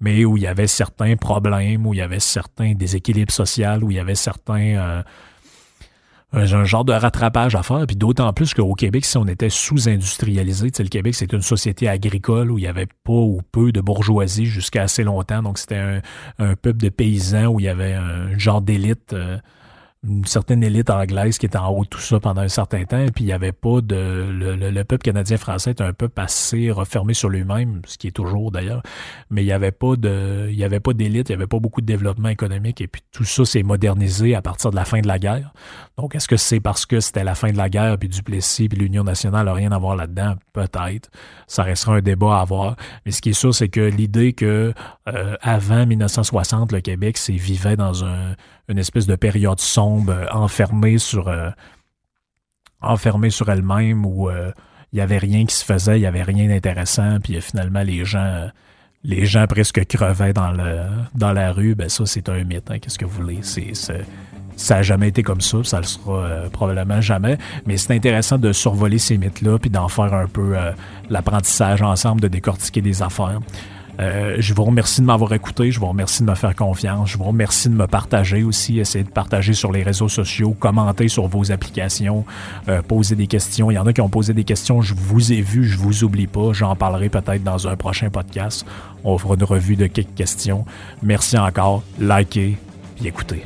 mais où il y avait certains problèmes, où il y avait certains déséquilibres sociaux, où il y avait certains... Euh, un genre de rattrapage à faire, puis d'autant plus qu'au Québec, si on était sous-industrialisé, le Québec, c'est une société agricole où il y avait pas ou peu de bourgeoisie jusqu'à assez longtemps, donc c'était un, un, peuple de paysans où il y avait un genre d'élite euh, une certaine élite anglaise qui était en haut de tout ça pendant un certain temps, et puis il n'y avait pas de... Le, peuple canadien-français est un peuple assez refermé sur lui-même, ce qui est toujours d'ailleurs, mais il n'y avait pas de... Il y avait pas d'élite, il n'y avait pas beaucoup de développement économique, et puis tout ça s'est modernisé à partir de la fin de la guerre. Donc, est-ce que c'est parce que c'était la fin de la guerre, puis Duplessis, puis l'Union nationale n'a rien à voir là-dedans? Peut-être. Ça restera un débat à avoir. Mais ce qui est sûr, c'est que l'idée que euh, avant 1960, le Québec s'est vivait dans un une espèce de période sombre, euh, enfermée sur euh, enfermée sur elle-même où euh, il n'y avait rien qui se faisait, il n'y avait rien d'intéressant, puis finalement les gens les gens presque crevaient dans le dans la rue, ben ça c'est un mythe, hein, qu'est-ce que vous voulez, c'est ça n'a jamais été comme ça, ça le sera probablement jamais, mais c'est intéressant de survoler ces mythes-là, puis d'en faire un peu l'apprentissage ensemble, de décortiquer des affaires. Euh, je vous remercie de m'avoir écouté, je vous remercie de me faire confiance, je vous remercie de me partager aussi, essayer de partager sur les réseaux sociaux, commenter sur vos applications, euh, poser des questions. Il y en a qui ont posé des questions, je vous ai vu, je vous oublie pas, j'en parlerai peut-être dans un prochain podcast. On fera une revue de quelques questions. Merci encore, likez, et écoutez.